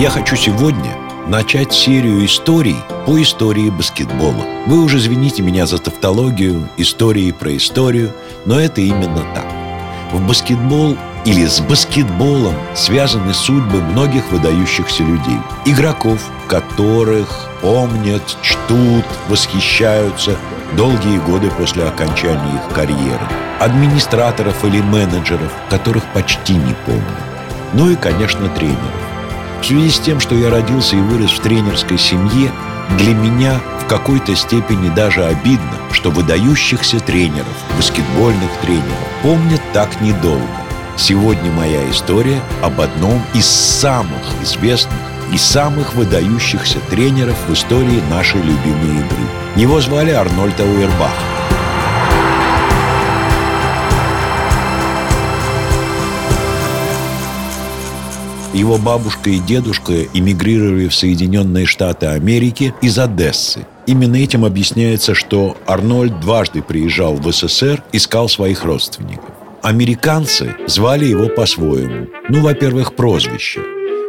Я хочу сегодня начать серию историй по истории баскетбола. Вы уже извините меня за тавтологию, истории про историю, но это именно так. В баскетбол или с баскетболом связаны судьбы многих выдающихся людей. Игроков, которых помнят, чтут, восхищаются долгие годы после окончания их карьеры. Администраторов или менеджеров, которых почти не помнят. Ну и, конечно, тренеров. В связи с тем, что я родился и вырос в тренерской семье, для меня в какой-то степени даже обидно, что выдающихся тренеров, баскетбольных тренеров, помнят так недолго. Сегодня моя история об одном из самых известных и самых выдающихся тренеров в истории нашей любимой игры. Его звали Арнольд Ауэрбах. Его бабушка и дедушка эмигрировали в Соединенные Штаты Америки из Одессы. Именно этим объясняется, что Арнольд дважды приезжал в СССР, искал своих родственников. Американцы звали его по-своему. Ну, во-первых, прозвище.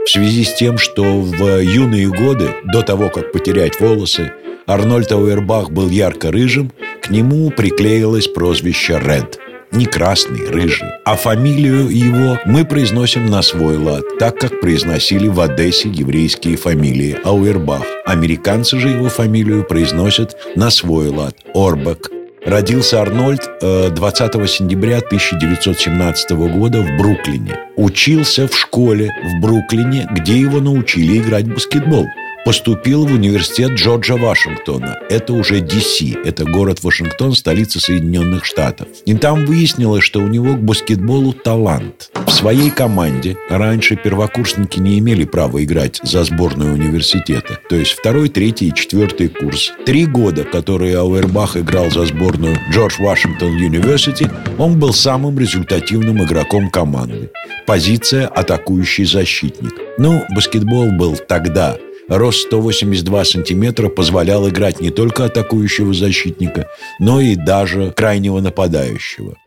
В связи с тем, что в юные годы, до того, как потерять волосы, Арнольд Ауэрбах был ярко-рыжим, к нему приклеилось прозвище «Ред» не красный, рыжий. А фамилию его мы произносим на свой лад, так как произносили в Одессе еврейские фамилии Ауэрбах. Американцы же его фамилию произносят на свой лад – Орбак. Родился Арнольд 20 э, сентября 1917 года в Бруклине. Учился в школе в Бруклине, где его научили играть в баскетбол – поступил в университет Джорджа Вашингтона. Это уже DC, это город Вашингтон, столица Соединенных Штатов. И там выяснилось, что у него к баскетболу талант. В своей команде раньше первокурсники не имели права играть за сборную университета. То есть второй, третий и четвертый курс. Три года, которые Ауэрбах играл за сборную George Washington University, он был самым результативным игроком команды. Позиция атакующий защитник. Ну, баскетбол был тогда – рост 182 сантиметра позволял играть не только атакующего защитника, но и даже крайнего нападающего.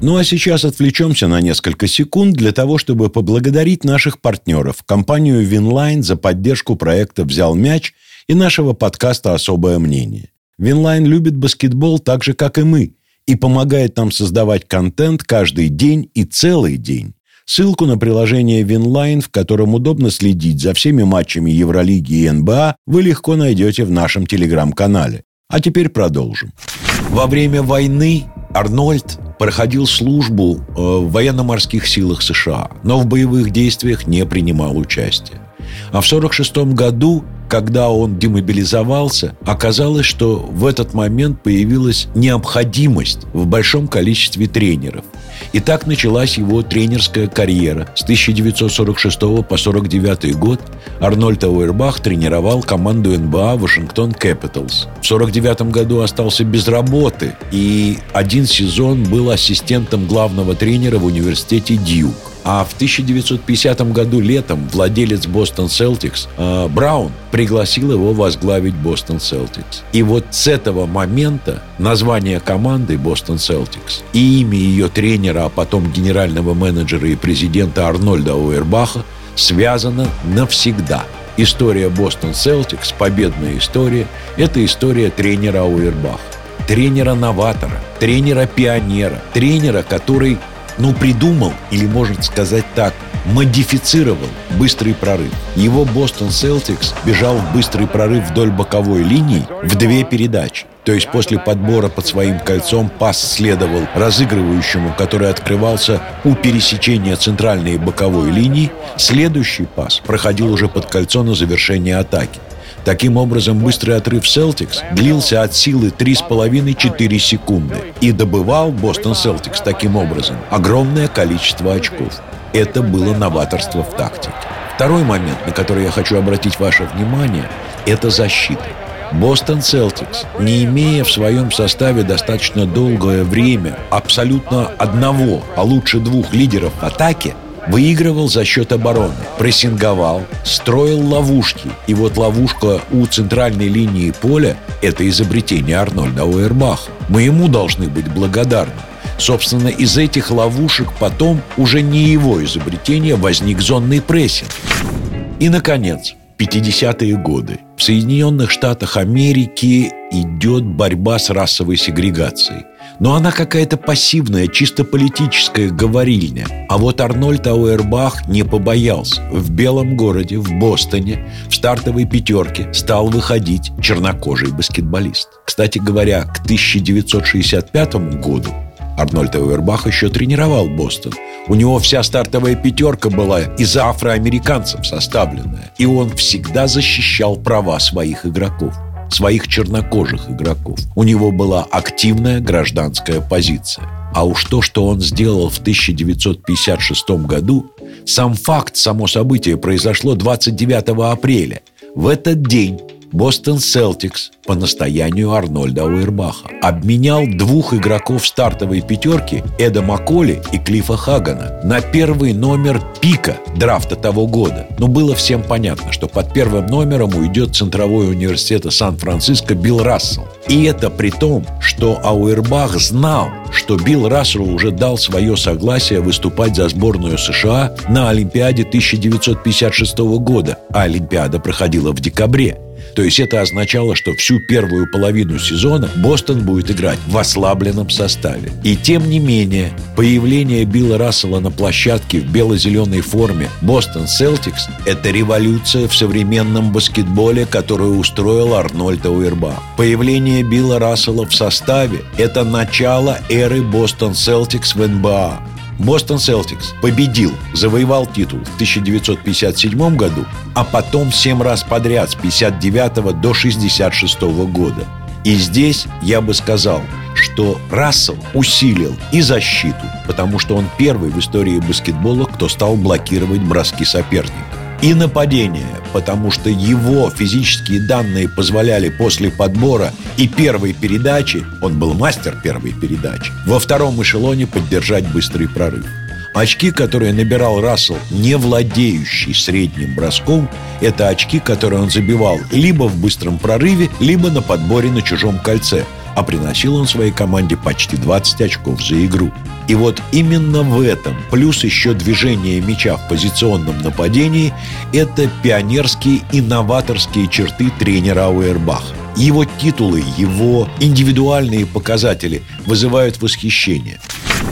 Ну а сейчас отвлечемся на несколько секунд для того, чтобы поблагодарить наших партнеров, компанию Винлайн за поддержку проекта «Взял мяч» и нашего подкаста «Особое мнение». Винлайн любит баскетбол так же, как и мы, и помогает нам создавать контент каждый день и целый день. Ссылку на приложение Винлайн, в котором удобно следить за всеми матчами Евролиги и НБА, вы легко найдете в нашем телеграм-канале. А теперь продолжим. Во время войны Арнольд проходил службу э, в военно-морских силах США, но в боевых действиях не принимал участия. А в 1946 году, когда он демобилизовался, оказалось, что в этот момент появилась необходимость в большом количестве тренеров – и так началась его тренерская карьера. С 1946 по 1949 год Арнольд Ауэрбах тренировал команду НБА «Вашингтон Capitals». В 1949 году остался без работы и один сезон был ассистентом главного тренера в университете Дьюк. А в 1950 году летом владелец Бостон Селтикс э, Браун пригласил его возглавить Бостон Селтикс. И вот с этого момента название команды Бостон Селтикс и имя ее тренера, а потом генерального менеджера и президента Арнольда Уэрбаха связано навсегда. История Бостон Селтикс, победная история, это история тренера Уэрбаха тренера-новатора, тренера-пионера, тренера, который ну, придумал, или, можно сказать так, модифицировал быстрый прорыв. Его Бостон Селтикс бежал в быстрый прорыв вдоль боковой линии в две передачи. То есть после подбора под своим кольцом пас следовал разыгрывающему, который открывался у пересечения центральной и боковой линии. Следующий пас проходил уже под кольцо на завершение атаки. Таким образом, быстрый отрыв Celtics длился от силы 3,5-4 секунды и добывал Бостон Celtics таким образом огромное количество очков. Это было новаторство в тактике. Второй момент, на который я хочу обратить ваше внимание, это защита. Бостон Celtics, не имея в своем составе достаточно долгое время абсолютно одного, а лучше двух лидеров в атаке, Выигрывал за счет обороны, прессинговал, строил ловушки. И вот ловушка у центральной линии поля – это изобретение Арнольда Уэрбаха. Мы ему должны быть благодарны. Собственно, из этих ловушек потом уже не его изобретение возник зонный прессинг. И, наконец, 50-е годы. В Соединенных Штатах Америки идет борьба с расовой сегрегацией. Но она какая-то пассивная, чисто политическая говорильня. А вот Арнольд Ауэрбах не побоялся. В Белом городе, в Бостоне, в стартовой пятерке стал выходить чернокожий баскетболист. Кстати говоря, к 1965 году Арнольд Ауэрбах еще тренировал Бостон. У него вся стартовая пятерка была из афроамериканцев составленная. И он всегда защищал права своих игроков своих чернокожих игроков. У него была активная гражданская позиция. А уж то, что он сделал в 1956 году, сам факт, само событие произошло 29 апреля. В этот день Бостон Селтикс по настоянию Арнольда Уэрбаха обменял двух игроков стартовой пятерки Эда Маколи и Клифа Хагана на первый номер пика драфта того года. Но было всем понятно, что под первым номером уйдет центровой университета Сан-Франциско Билл Рассел. И это при том, что Ауэрбах знал, что Билл Рассел уже дал свое согласие выступать за сборную США на Олимпиаде 1956 года, а Олимпиада проходила в декабре. То есть это означало, что всю первую половину сезона Бостон будет играть в ослабленном составе. И тем не менее, появление Билла Рассела на площадке в бело-зеленой форме Бостон Селтикс – это революция в современном баскетболе, которую устроил Арнольд Ауэрбах. Появление Билла Рассела в составе – это начало эры Бостон Селтикс в НБА. Бостон Селтикс победил, завоевал титул в 1957 году, а потом 7 раз подряд с 59 до 66 года. И здесь я бы сказал, что Рассел усилил и защиту, потому что он первый в истории баскетбола, кто стал блокировать броски соперника и нападение, потому что его физические данные позволяли после подбора и первой передачи, он был мастер первой передачи, во втором эшелоне поддержать быстрый прорыв. Очки, которые набирал Рассел, не владеющий средним броском, это очки, которые он забивал либо в быстром прорыве, либо на подборе на чужом кольце – а приносил он своей команде почти 20 очков за игру. И вот именно в этом, плюс еще движение мяча в позиционном нападении, это пионерские и новаторские черты тренера Ауэрбаха. Его титулы, его индивидуальные показатели вызывают восхищение.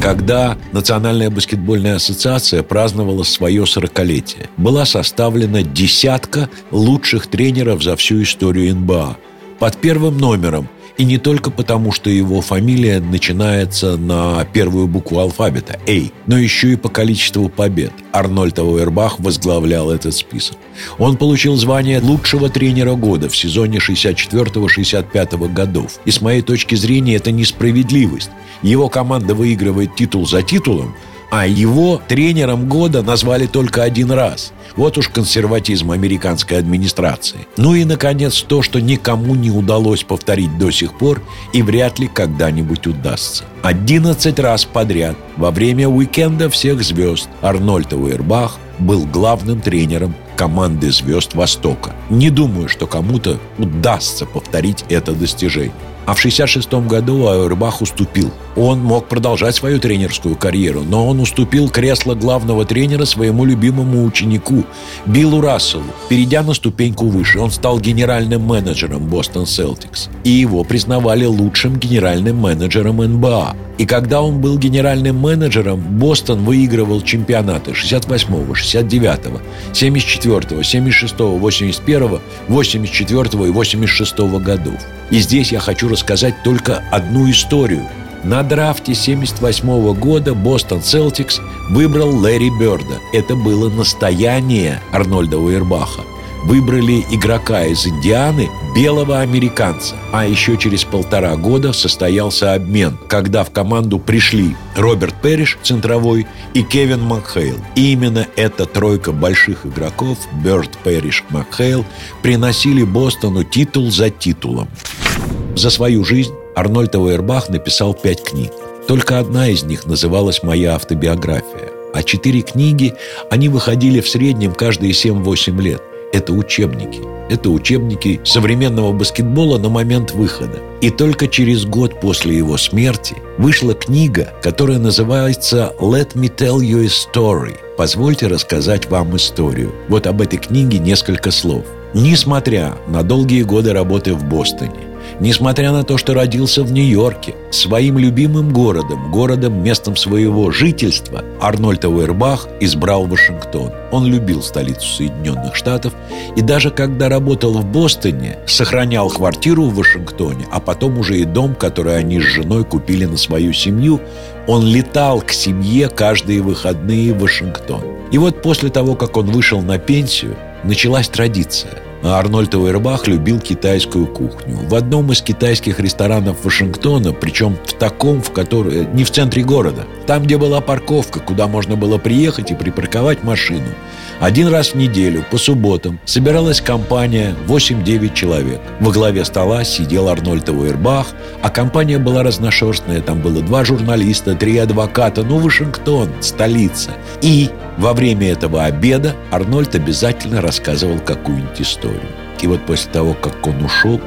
Когда Национальная баскетбольная ассоциация праздновала свое 40-летие, была составлена десятка лучших тренеров за всю историю НБА. Под первым номером и не только потому, что его фамилия начинается на первую букву алфавита «A», но еще и по количеству побед. Арнольд Ауэрбах возглавлял этот список. Он получил звание лучшего тренера года в сезоне 64-65 годов. И с моей точки зрения это несправедливость. Его команда выигрывает титул за титулом, а его тренером года назвали только один раз. Вот уж консерватизм американской администрации. Ну и, наконец, то, что никому не удалось повторить до сих пор и вряд ли когда-нибудь удастся. 11 раз подряд во время уикенда всех звезд Арнольд Уэрбах был главным тренером команды звезд Востока. Не думаю, что кому-то удастся повторить это достижение. А в 1966 году Ауэрбах уступил. Он мог продолжать свою тренерскую карьеру, но он уступил кресло главного тренера своему любимому ученику Биллу Расселу. Перейдя на ступеньку выше, он стал генеральным менеджером Бостон Селтикс. И его признавали лучшим генеральным менеджером НБА. И когда он был генеральным менеджером, Бостон выигрывал чемпионаты 68-го, 69-го, 74-го, 76-го, 81-го, 84-го и 86-го годов. И здесь я хочу рассказать только одну историю. На драфте 78 года Бостон Селтикс выбрал Лэри Бёрда. Это было настояние Арнольда Уэрбаха выбрали игрока из Индианы, белого американца. А еще через полтора года состоялся обмен, когда в команду пришли Роберт Перриш, центровой, и Кевин Макхейл. И именно эта тройка больших игроков, Бёрд, Перриш, Макхейл, приносили Бостону титул за титулом. За свою жизнь Арнольд Ауэрбах написал пять книг. Только одна из них называлась «Моя автобиография». А четыре книги, они выходили в среднем каждые 7-8 лет – это учебники. Это учебники современного баскетбола на момент выхода. И только через год после его смерти вышла книга, которая называется «Let me tell you a story». Позвольте рассказать вам историю. Вот об этой книге несколько слов. Несмотря на долгие годы работы в Бостоне, Несмотря на то, что родился в Нью-Йорке, своим любимым городом, городом местом своего жительства, Арнольд Ауэрбах избрал Вашингтон. Он любил столицу Соединенных Штатов и даже когда работал в Бостоне, сохранял квартиру в Вашингтоне, а потом уже и дом, который они с женой купили на свою семью, он летал к семье каждые выходные в Вашингтон. И вот после того, как он вышел на пенсию, началась традиция – Арнольд Уэрбах любил китайскую кухню. В одном из китайских ресторанов Вашингтона, причем в таком, в который, не в центре города, там, где была парковка, куда можно было приехать и припарковать машину, один раз в неделю, по субботам, собиралась компания 8-9 человек. Во главе стола сидел Арнольд Уэрбах, а компания была разношерстная. Там было два журналиста, три адвоката. Ну, Вашингтон, столица. И во время этого обеда Арнольд обязательно рассказывал какую-нибудь историю. И вот после того, как он ушел,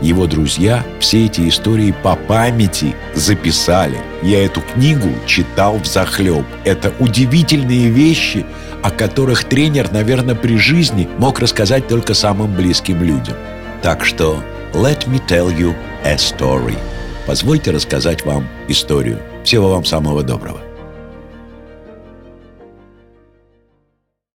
его друзья все эти истории по памяти записали. Я эту книгу читал в захлеб. Это удивительные вещи, о которых тренер, наверное, при жизни мог рассказать только самым близким людям. Так что let me tell you a story. Позвольте рассказать вам историю. Всего вам самого доброго.